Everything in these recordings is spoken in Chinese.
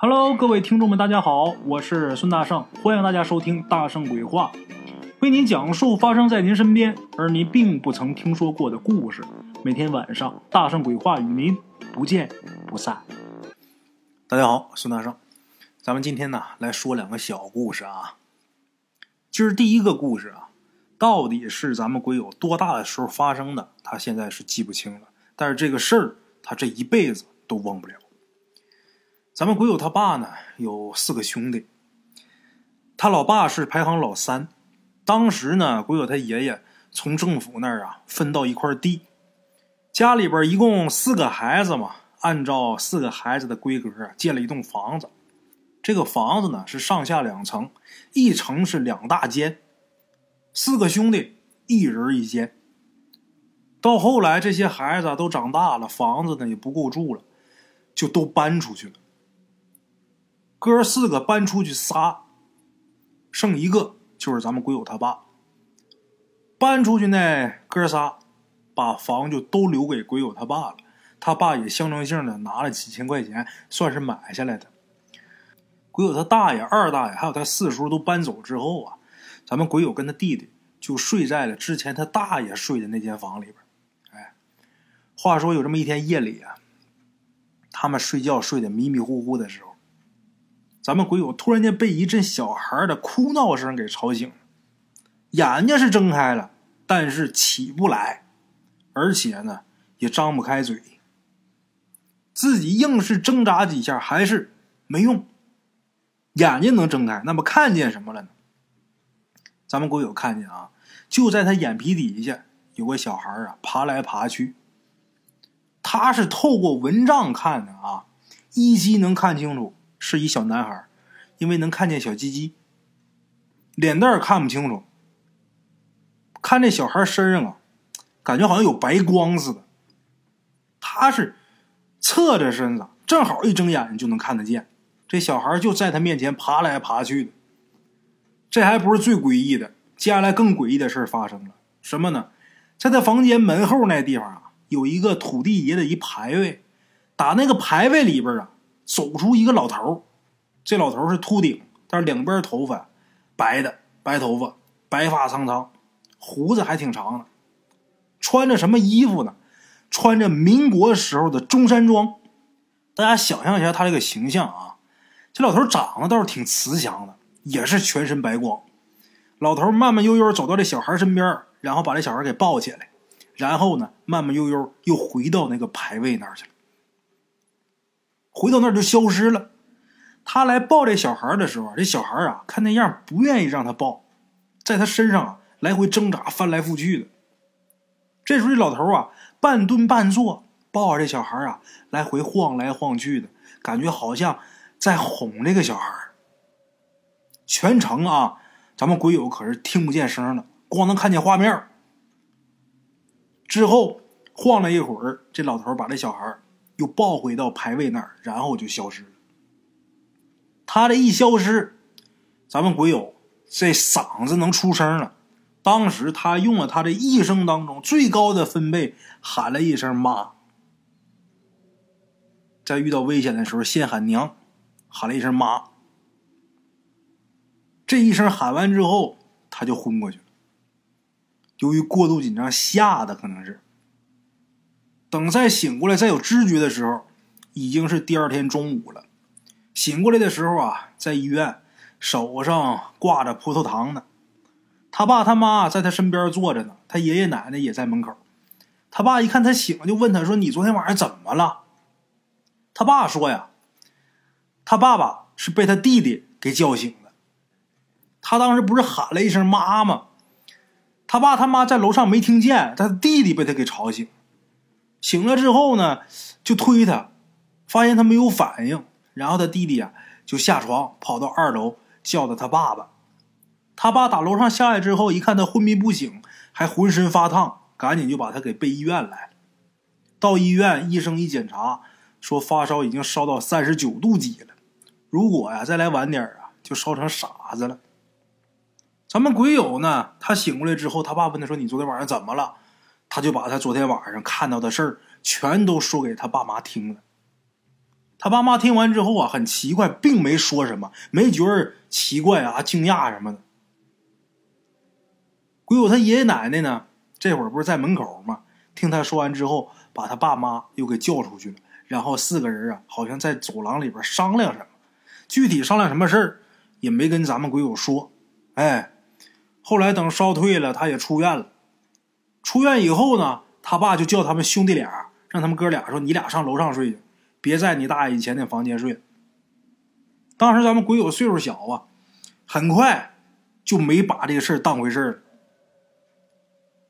Hello，各位听众们，大家好，我是孙大圣，欢迎大家收听《大圣鬼话》，为您讲述发生在您身边而您并不曾听说过的故事。每天晚上，《大圣鬼话》与您不见不散。大家好，孙大圣，咱们今天呢来说两个小故事啊。今儿第一个故事啊，到底是咱们鬼友多大的时候发生的？他现在是记不清了，但是这个事儿他这一辈子都忘不了。咱们鬼友他爸呢有四个兄弟，他老爸是排行老三。当时呢，鬼友他爷爷从政府那儿啊分到一块地，家里边一共四个孩子嘛，按照四个孩子的规格建了一栋房子。这个房子呢是上下两层，一层是两大间，四个兄弟一人一间。到后来这些孩子都长大了，房子呢也不够住了，就都搬出去了。哥四个搬出去仨，剩一个就是咱们鬼友他爸。搬出去那哥仨，把房就都留给鬼友他爸了。他爸也象征性的拿了几千块钱，算是买下来的。鬼友他大爷、二大爷还有他四叔都搬走之后啊，咱们鬼友跟他弟弟就睡在了之前他大爷睡的那间房里边。哎，话说有这么一天夜里啊，他们睡觉睡得迷迷糊糊的时候。咱们鬼友突然间被一阵小孩的哭闹声给吵醒了，眼睛是睁开了，但是起不来，而且呢也张不开嘴。自己硬是挣扎几下，还是没用。眼睛能睁开，那么看见什么了呢？咱们鬼友看见啊，就在他眼皮底下有个小孩啊，爬来爬去。他是透过蚊帐看的啊，依稀能看清楚。是一小男孩，因为能看见小鸡鸡，脸蛋看不清楚。看这小孩身上啊，感觉好像有白光似的。他是侧着身子，正好一睁眼就能看得见。这小孩就在他面前爬来爬去的。这还不是最诡异的，接下来更诡异的事发生了。什么呢？在他房间门后那地方啊，有一个土地爷的一牌位，打那个牌位里边啊。走出一个老头这老头是秃顶，但是两边头发白的，白头发，白发苍苍，胡子还挺长的。穿着什么衣服呢？穿着民国时候的中山装。大家想象一下他这个形象啊，这老头长得倒是挺慈祥的，也是全身白光。老头慢慢悠悠走到这小孩身边，然后把这小孩给抱起来，然后呢，慢慢悠悠又回到那个牌位那儿去了。回到那儿就消失了。他来抱这小孩的时候，这小孩啊，看那样不愿意让他抱，在他身上啊来回挣扎，翻来覆去的。这时候这老头啊，半蹲半坐，抱着这小孩啊，来回晃来晃去的，感觉好像在哄这个小孩。全程啊，咱们鬼友可是听不见声的，光能看见画面。之后晃了一会儿，这老头把这小孩。又抱回到牌位那儿，然后就消失了。他这一消失，咱们鬼友这嗓子能出声了。当时他用了他这一生当中最高的分贝，喊了一声“妈”。在遇到危险的时候，先喊娘，喊了一声“妈”。这一声喊完之后，他就昏过去了。由于过度紧张，吓得可能是。等再醒过来、再有知觉的时候，已经是第二天中午了。醒过来的时候啊，在医院，手上挂着葡萄糖呢。他爸他妈在他身边坐着呢，他爷爷奶奶也在门口。他爸一看他醒了，就问他说：“你昨天晚上怎么了？”他爸说：“呀，他爸爸是被他弟弟给叫醒的。他当时不是喊了一声‘妈妈’，他爸他妈在楼上没听见，他弟弟被他给吵醒。”醒了之后呢，就推他，发现他没有反应，然后他弟弟啊就下床跑到二楼叫的他爸爸。他爸打楼上下来之后，一看他昏迷不醒，还浑身发烫，赶紧就把他给背医院来了。到医院，医生一检查，说发烧已经烧到三十九度几了，如果呀再来晚点啊，就烧成傻子了。咱们鬼友呢，他醒过来之后，他爸问他说：“你昨天晚上怎么了？”他就把他昨天晚上看到的事儿全都说给他爸妈听了。他爸妈听完之后啊，很奇怪，并没说什么，没觉得奇怪啊、惊讶什么的。鬼友他爷爷奶奶呢，这会儿不是在门口吗？听他说完之后，把他爸妈又给叫出去了，然后四个人啊，好像在走廊里边商量什么，具体商量什么事儿也没跟咱们鬼友说。哎，后来等烧退了，他也出院了。出院以后呢，他爸就叫他们兄弟俩，让他们哥俩说：“你俩上楼上睡去。”别在你大爷以前那房间睡。当时咱们鬼友岁数小啊，很快就没把这个事儿当回事儿了。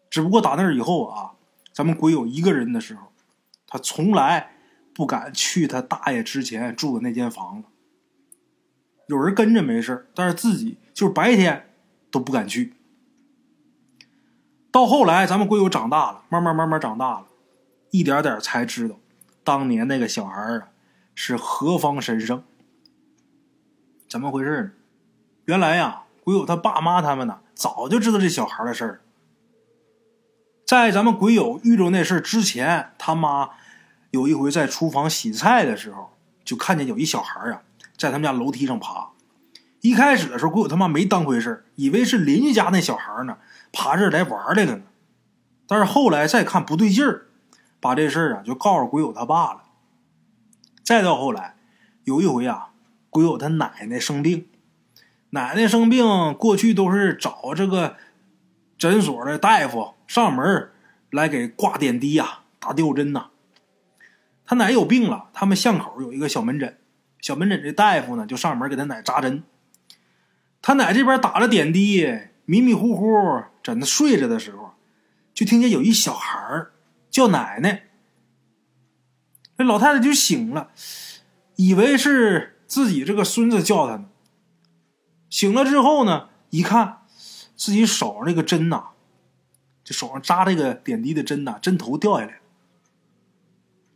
只不过打那以后啊，咱们鬼友一个人的时候，他从来不敢去他大爷之前住的那间房子。有人跟着没事但是自己就是白天都不敢去。到后来，咱们鬼友长大了，慢慢慢慢长大了，一点点才知道。当年那个小孩啊，是何方神圣？怎么回事呢？原来呀，鬼友他爸妈他们呢，早就知道这小孩的事儿。在咱们鬼友遇着那事之前，他妈有一回在厨房洗菜的时候，就看见有一小孩啊，在他们家楼梯上爬。一开始的时候，鬼友他妈没当回事以为是邻居家那小孩呢，爬这来玩来了呢。但是后来再看不对劲儿。把这事儿啊就告诉鬼友他爸了。再到后来，有一回啊，鬼友他奶奶生病，奶奶生病，过去都是找这个诊所的大夫上门来给挂点滴呀、打吊针呐。他奶有病了，他们巷口有一个小门诊，小门诊这大夫呢就上门给他奶扎针。他奶这边打了点滴，迷迷糊糊在那睡着的时候，就听见有一小孩儿。叫奶奶，这老太太就醒了，以为是自己这个孙子叫她呢。醒了之后呢，一看自己手上那个针呐，这手上扎这个点滴的针呐，针头掉下来。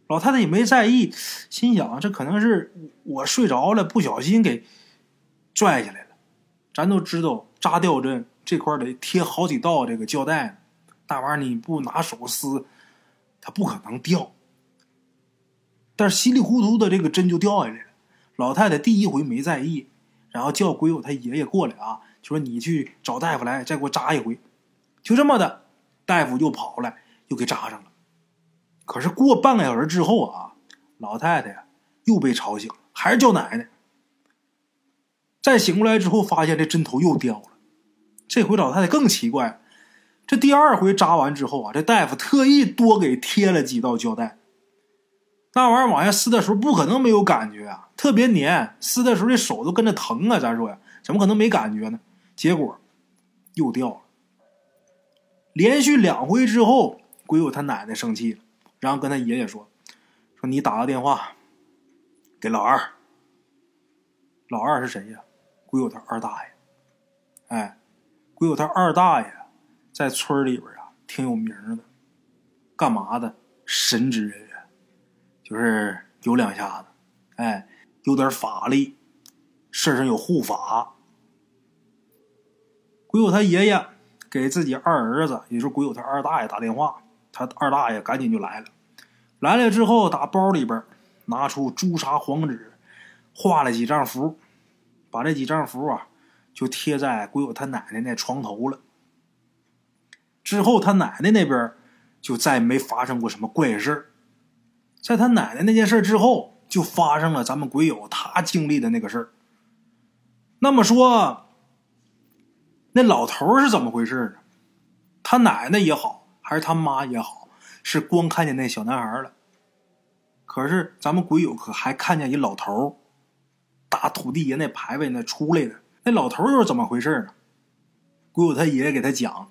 老太太也没在意，心想这可能是我睡着了，不小心给拽下来了。咱都知道扎吊针这块得贴好几道这个胶带，大玩意儿你不拿手撕。它不可能掉，但是稀里糊涂的这个针就掉下来了。老太太第一回没在意，然后叫鬼友他爷爷过来啊，就说你去找大夫来，再给我扎一回。就这么的，大夫又跑来，又给扎上了。可是过半个小时之后啊，老太太又被吵醒了，还是叫奶奶。再醒过来之后，发现这针头又掉了。这回老太太更奇怪。这第二回扎完之后啊，这大夫特意多给贴了几道胶带。那玩意儿往下撕的时候，不可能没有感觉啊，特别粘，撕的时候这手都跟着疼啊。咱说呀，怎么可能没感觉呢？结果又掉了。连续两回之后，鬼友他奶奶生气了，然后跟他爷爷说：“说你打个电话给老二。老二是谁呀？鬼友他二大爷。哎，鬼友他二大爷。”在村里边啊，挺有名的，干嘛的？神职人员，就是有两下子，哎，有点法力，身上有护法。鬼友他爷爷给自己二儿子，也就是鬼友他二大爷打电话，他二大爷赶紧就来了。来了之后，打包里边拿出朱砂黄纸，画了几张符，把这几张符啊，就贴在鬼友他奶奶那床头了。之后，他奶奶那边就再没发生过什么怪事在他奶奶那件事之后，就发生了咱们鬼友他经历的那个事。那么说，那老头是怎么回事呢？他奶奶也好，还是他妈也好，是光看见那小男孩了。可是咱们鬼友可还看见一老头打土地爷那牌位那出来的。那老头又是怎么回事呢？鬼友他爷爷给他讲。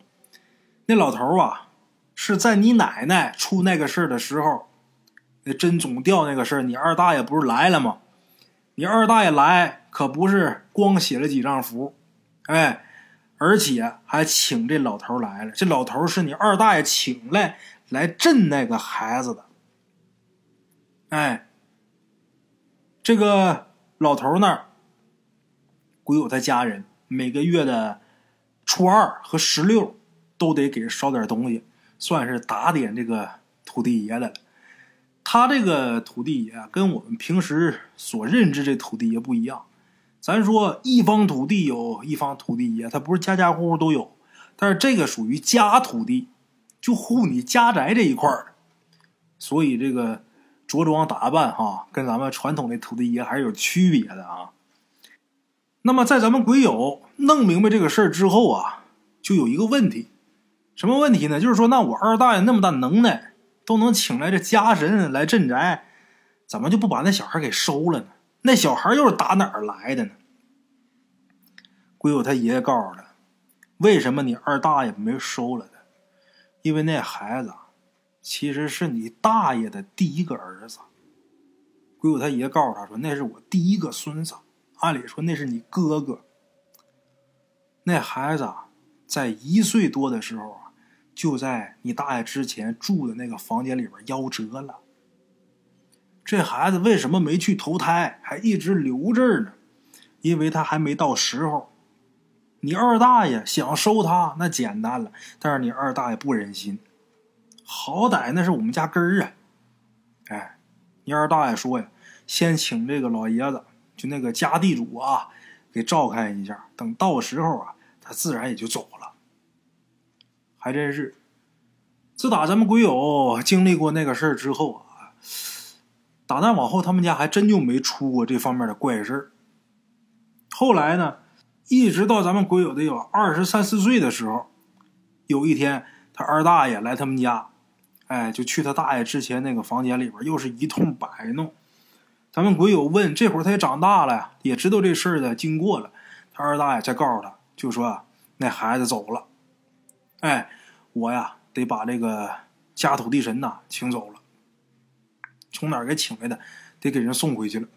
那老头啊，是在你奶奶出那个事儿的时候，那针总掉那个事儿，你二大爷不是来了吗？你二大爷来可不是光写了几张符，哎，而且还请这老头来了。这老头是你二大爷请来来镇那个孩子的。哎，这个老头那儿，鬼有他家人每个月的初二和十六。都得给烧点东西，算是打点这个土地爷的。他这个土地爷跟我们平时所认知这土地爷不一样。咱说一方土地有一方土地爷，他不是家家户户都有，但是这个属于家土地，就护你家宅这一块儿。所以这个着装打扮哈，跟咱们传统的土地爷还是有区别的啊。那么在咱们鬼友弄明白这个事儿之后啊，就有一个问题，什么问题呢？就是说，那我二大爷那么大能耐，都能请来这家神来镇宅，怎么就不把那小孩给收了呢？那小孩又是打哪儿来的呢？鬼友他爷爷告诉他，为什么你二大爷没收了他？因为那孩子其实是你大爷的第一个儿子。鬼友他爷告诉他说，那是我第一个孙子。按理说那是你哥哥。那孩子在一岁多的时候啊，就在你大爷之前住的那个房间里边夭折了。这孩子为什么没去投胎，还一直留这儿呢？因为他还没到时候。你二大爷想收他，那简单了，但是你二大爷不忍心。好歹那是我们家根儿啊！哎，你二大爷说呀，先请这个老爷子，就那个家地主啊，给照看一下。等到时候啊，他自然也就走了。还真是，自打咱们鬼友经历过那个事儿之后啊。打那往后，他们家还真就没出过这方面的怪事儿。后来呢，一直到咱们鬼友得有二十三四岁的时候，有一天他二大爷来他们家，哎，就去他大爷之前那个房间里边，又是一通摆弄。咱们鬼友问，这会儿他也长大了，也知道这事儿的经过了。他二大爷再告诉他，就说那孩子走了，哎，我呀得把这个家土地神呐请走了。从哪儿给请来的，得给人送回去了。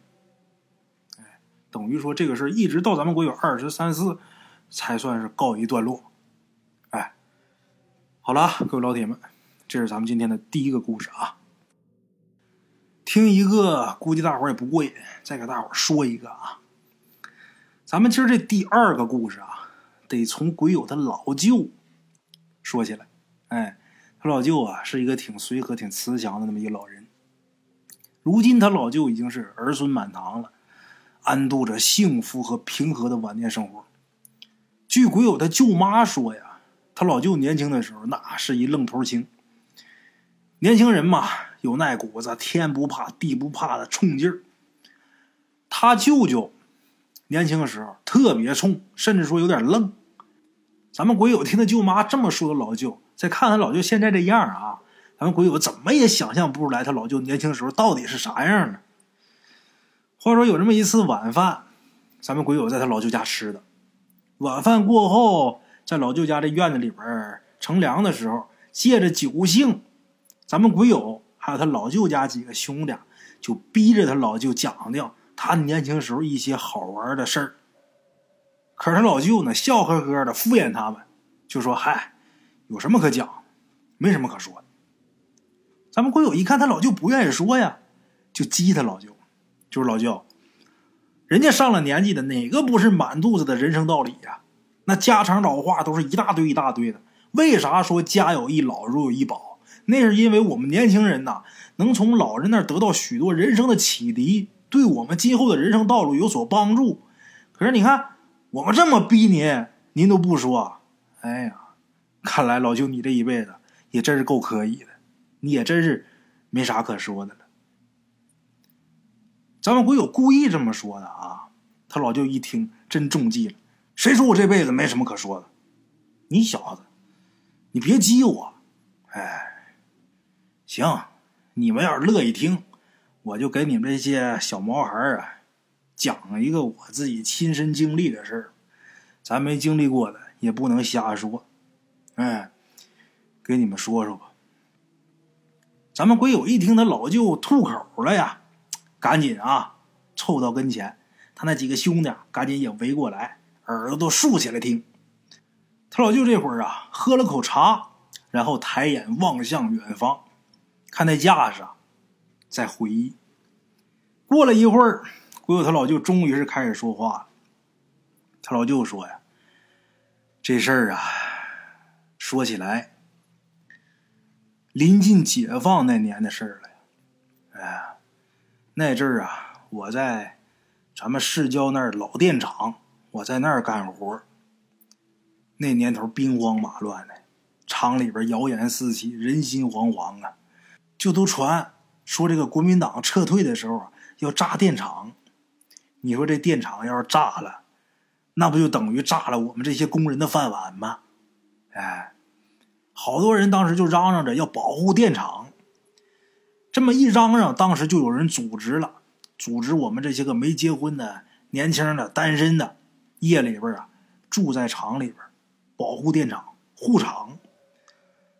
哎，等于说这个事儿一直到咱们国有二十三四，才算是告一段落。哎，好了，各位老铁们，这是咱们今天的第一个故事啊。听一个估计大伙儿也不过瘾，再给大伙儿说一个啊。咱们今儿这第二个故事啊，得从鬼友他老舅说起来。哎，他老舅啊是一个挺随和、挺慈祥的那么一个老人。如今他老舅已经是儿孙满堂了，安度着幸福和平和的晚年生活。据鬼友他舅妈说呀，他老舅年轻的时候那是一愣头青。年轻人嘛，有那股子天不怕地不怕的冲劲儿。他舅舅年轻的时候特别冲，甚至说有点愣。咱们鬼友听他舅妈这么说老舅，再看他老舅现在这样啊。咱们鬼友怎么也想象不出来，他老舅年轻时候到底是啥样呢？话说有这么一次晚饭，咱们鬼友在他老舅家吃的。晚饭过后，在老舅家这院子里边乘凉的时候，借着酒兴，咱们鬼友还有他老舅家几个兄弟，就逼着他老舅讲讲他年轻时候一些好玩的事儿。可是他老舅呢，笑呵呵的敷衍他们，就说：“嗨，有什么可讲？没什么可说。”咱们鬼友一看他老舅不愿意说呀，就激他老舅，就是老舅，人家上了年纪的哪个不是满肚子的人生道理呀？那家常老话都是一大堆一大堆的。为啥说家有一老如有一宝？那是因为我们年轻人呐，能从老人那儿得到许多人生的启迪，对我们今后的人生道路有所帮助。可是你看，我们这么逼您，您都不说。哎呀，看来老舅你这一辈子也真是够可以的。你也真是没啥可说的了。咱们鬼友故意这么说的啊，他老舅一听真中计了。谁说我这辈子没什么可说的？你小子，你别激我。哎，行，你们要是乐意听，我就给你们这些小毛孩啊讲一个我自己亲身经历的事儿。咱没经历过的也不能瞎说。哎，给你们说说吧。咱们鬼友一听他老舅吐口了呀，赶紧啊凑到跟前，他那几个兄弟赶紧也围过来，耳朵都竖起来听。他老舅这会儿啊喝了口茶，然后抬眼望向远方，看那架势，啊在回忆。过了一会儿，鬼友他老舅终于是开始说话了。他老舅说呀：“这事儿啊，说起来……”临近解放那年的事儿了呀，那阵儿啊，我在咱们市郊那儿老电厂，我在那儿干活。那年头兵荒马乱的，厂里边谣言四起，人心惶惶啊，就都传说这个国民党撤退的时候啊，要炸电厂。你说这电厂要是炸了，那不就等于炸了我们这些工人的饭碗吗？哎，好多人当时就嚷嚷着要保护电厂。这么一嚷嚷，当时就有人组织了，组织我们这些个没结婚的年轻的单身的，夜里边啊住在厂里边，保护电厂护厂，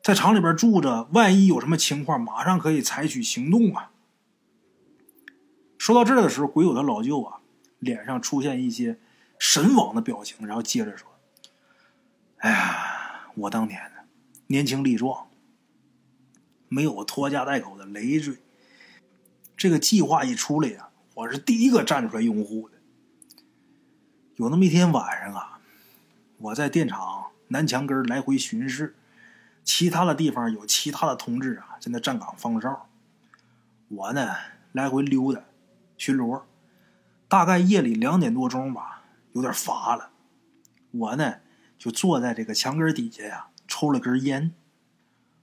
在厂里边住着，万一有什么情况，马上可以采取行动啊。说到这儿的时候，鬼友他老舅啊，脸上出现一些神往的表情，然后接着说：“哎呀，我当年呢，年轻力壮。”没有拖家带口的累赘，这个计划一出来呀，我是第一个站出来拥护的。有那么一天晚上啊，我在电厂南墙根来回巡视，其他的地方有其他的同志啊在那站岗放哨，我呢来回溜达巡逻。大概夜里两点多钟吧，有点乏了，我呢就坐在这个墙根底下呀，抽了根烟。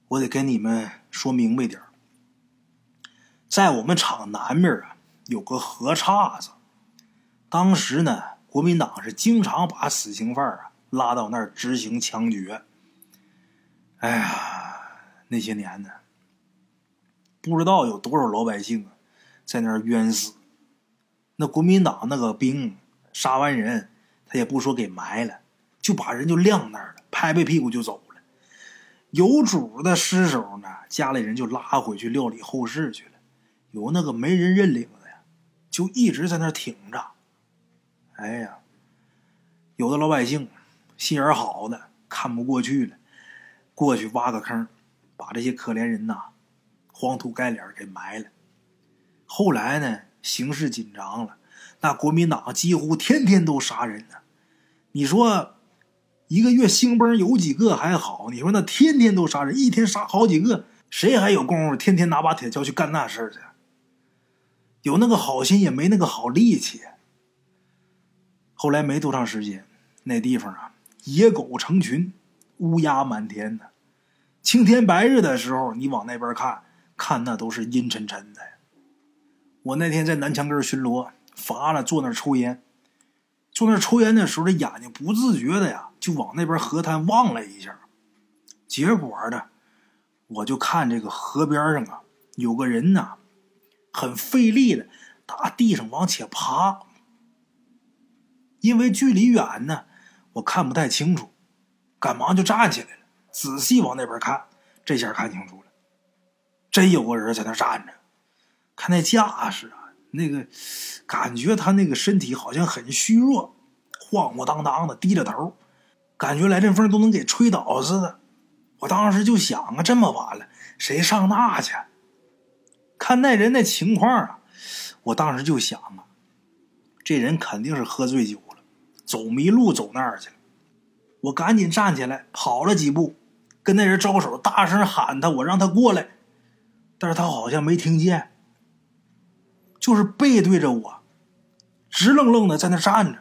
我得跟你们说明白点在我们厂南面啊，有个河岔子。当时呢，国民党是经常把死刑犯啊拉到那儿执行枪决。哎呀，那些年呢，不知道有多少老百姓啊，在那儿冤死。那国民党那个兵杀完人，他也不说给埋了，就把人就晾那儿了，拍拍屁股就走了。有主的尸首呢，家里人就拉回去料理后事去了；有那个没人认领的呀，就一直在那挺着。哎呀，有的老百姓心眼好的看不过去了，过去挖个坑，把这些可怜人呐黄土盖脸给埋了。后来呢，形势紧张了，那国民党几乎天天都杀人呢。你说？一个月兴崩有几个还好，你说那天天都杀人，一天杀好几个，谁还有功夫天天拿把铁锹去干那事儿去？有那个好心也没那个好力气。后来没多长时间，那地方啊，野狗成群，乌鸦满天的，青天白日的时候，你往那边看，看那都是阴沉沉的。我那天在南墙根巡逻，乏了，坐那抽烟。坐那抽烟的时候，这眼睛不自觉的呀，就往那边河滩望了一下。结果呢，我就看这个河边上啊，有个人呐，很费力的打地上往前爬。因为距离远呢，我看不太清楚，赶忙就站起来了，仔细往那边看。这下看清楚了，真有个人在那站着。看那架势啊！那个感觉，他那个身体好像很虚弱，晃晃荡荡的，低着头，感觉来阵风都能给吹倒似的。我当时就想啊，这么晚了，谁上那去？看那人那情况啊，我当时就想啊，这人肯定是喝醉酒了，走迷路走那儿去了。我赶紧站起来，跑了几步，跟那人招手，大声喊他，我让他过来，但是他好像没听见。就是背对着我，直愣愣的在那站着。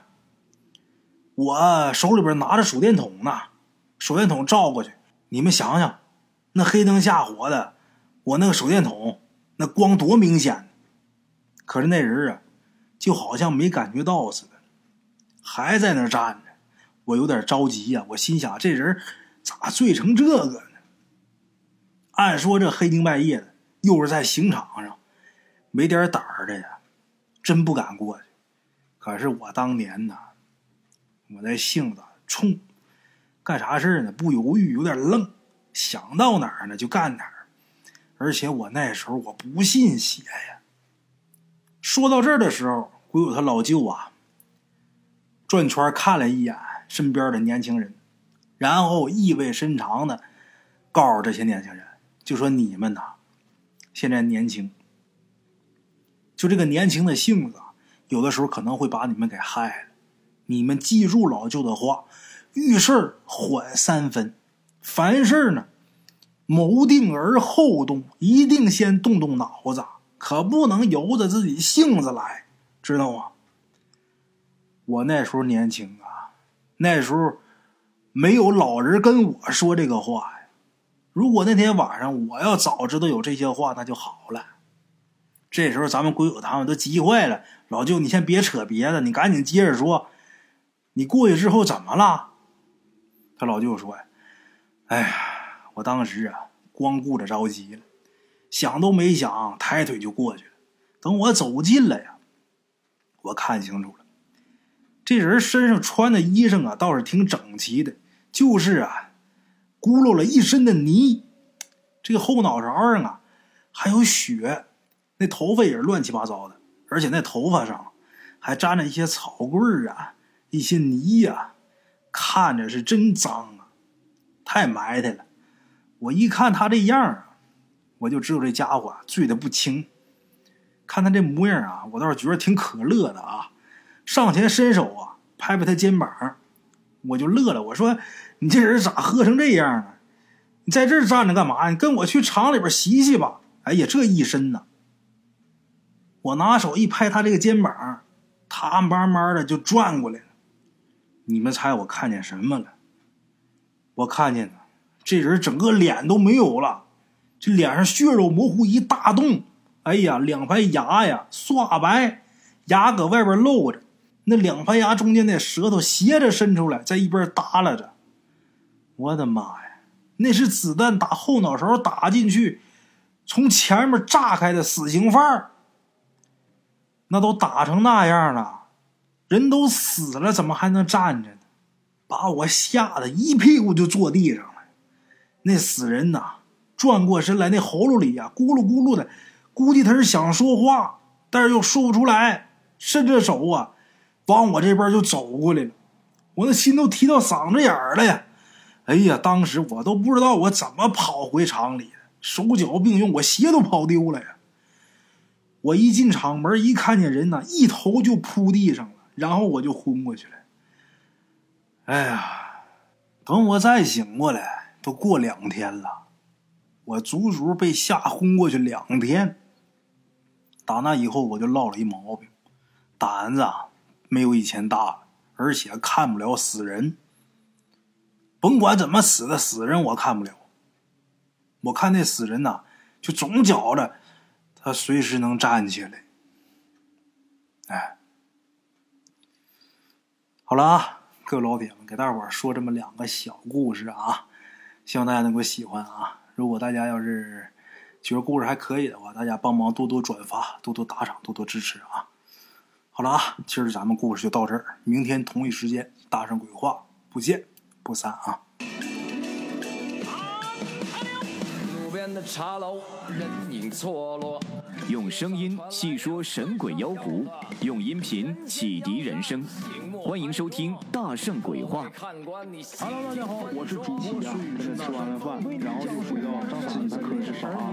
我手里边拿着手电筒呢，手电筒照过去，你们想想，那黑灯瞎火的，我那个手电筒那光多明显。可是那人啊，就好像没感觉到似的，还在那站着。我有点着急呀，我心想这人咋醉成这个呢？按说这黑更半夜的，又是在刑场上。没点胆儿的呀，真不敢过去。可是我当年呐，我那性子冲，干啥事呢不犹豫，有点愣，想到哪儿呢就干哪儿。而且我那时候我不信邪呀。说到这儿的时候，鬼友他老舅啊，转圈看了一眼身边的年轻人，然后意味深长的告诉这些年轻人，就说你们呐，现在年轻。就这个年轻的性子，有的时候可能会把你们给害了。你们记住老舅的话，遇事缓三分，凡事呢谋定而后动，一定先动动脑子，可不能由着自己性子来，知道吗？我那时候年轻，那时候没有老人跟我说这个话呀。如果那天晚上我要早知道有这些话，那就好了。这时候咱们鬼友他们都急坏了，老舅，你先别扯别的，你赶紧接着说，你过去之后怎么了？他老舅说：“哎呀，我当时啊，光顾着着急了，想都没想，抬腿就过去了。等我走近了呀，我看清楚了，这人身上穿的衣裳啊，倒是挺整齐的，就是啊，咕噜了一身的泥，这个后脑勺上啊还有血。”那头发也是乱七八糟的，而且那头发上还沾着一些草棍啊，一些泥呀，看着是真脏啊，太埋汰了。我一看他这样啊，我就知道这家伙醉的不轻。看他这模样啊，我倒是觉得挺可乐的啊。上前伸手啊，拍拍他肩膀，我就乐了。我说：“你这人咋喝成这样啊？你在这站着干嘛？你跟我去厂里边洗洗吧。”哎呀，这一身呐！我拿手一拍他这个肩膀，他慢慢的就转过来了。你们猜我看见什么了？我看见这人整个脸都没有了，这脸上血肉模糊一大洞。哎呀，两排牙呀刷白，牙搁外边露着，那两排牙中间那舌头斜着伸出来，在一边耷拉着。我的妈呀，那是子弹打后脑勺打进去，从前面炸开的死刑犯那都打成那样了，人都死了，怎么还能站着呢？把我吓得一屁股就坐地上了。那死人呐，转过身来，那喉咙里呀咕噜咕噜的，估计他是想说话，但是又说不出来，伸着手啊，往我这边就走过来了。我那心都提到嗓子眼儿了呀！哎呀，当时我都不知道我怎么跑回厂里的，手脚并用，我鞋都跑丢了呀。我一进厂门，一看见人呢，一头就扑地上了，然后我就昏过去了。哎呀，等我再醒过来，都过两天了，我足足被吓昏过去两天。打那以后，我就落了一毛病，胆子没有以前大，而且看不了死人。甭管怎么死的死人，我看不了。我看那死人呐，就总觉着。他随时能站起来，哎，好了啊，各位老铁们，给大伙说这么两个小故事啊，希望大家能够喜欢啊。如果大家要是觉得故事还可以的话，大家帮忙多多转发、多多打赏、多多支持啊。好了啊，今儿咱们故事就到这儿，明天同一时间大圣鬼话不见不散啊。的茶楼，人影错落。用声音细说神鬼妖狐，用音频启迪人生。欢迎收听《大圣鬼话》。Hello，大家好，我是主播孙宇。吃完了饭，然后就回到自己的课室上啊。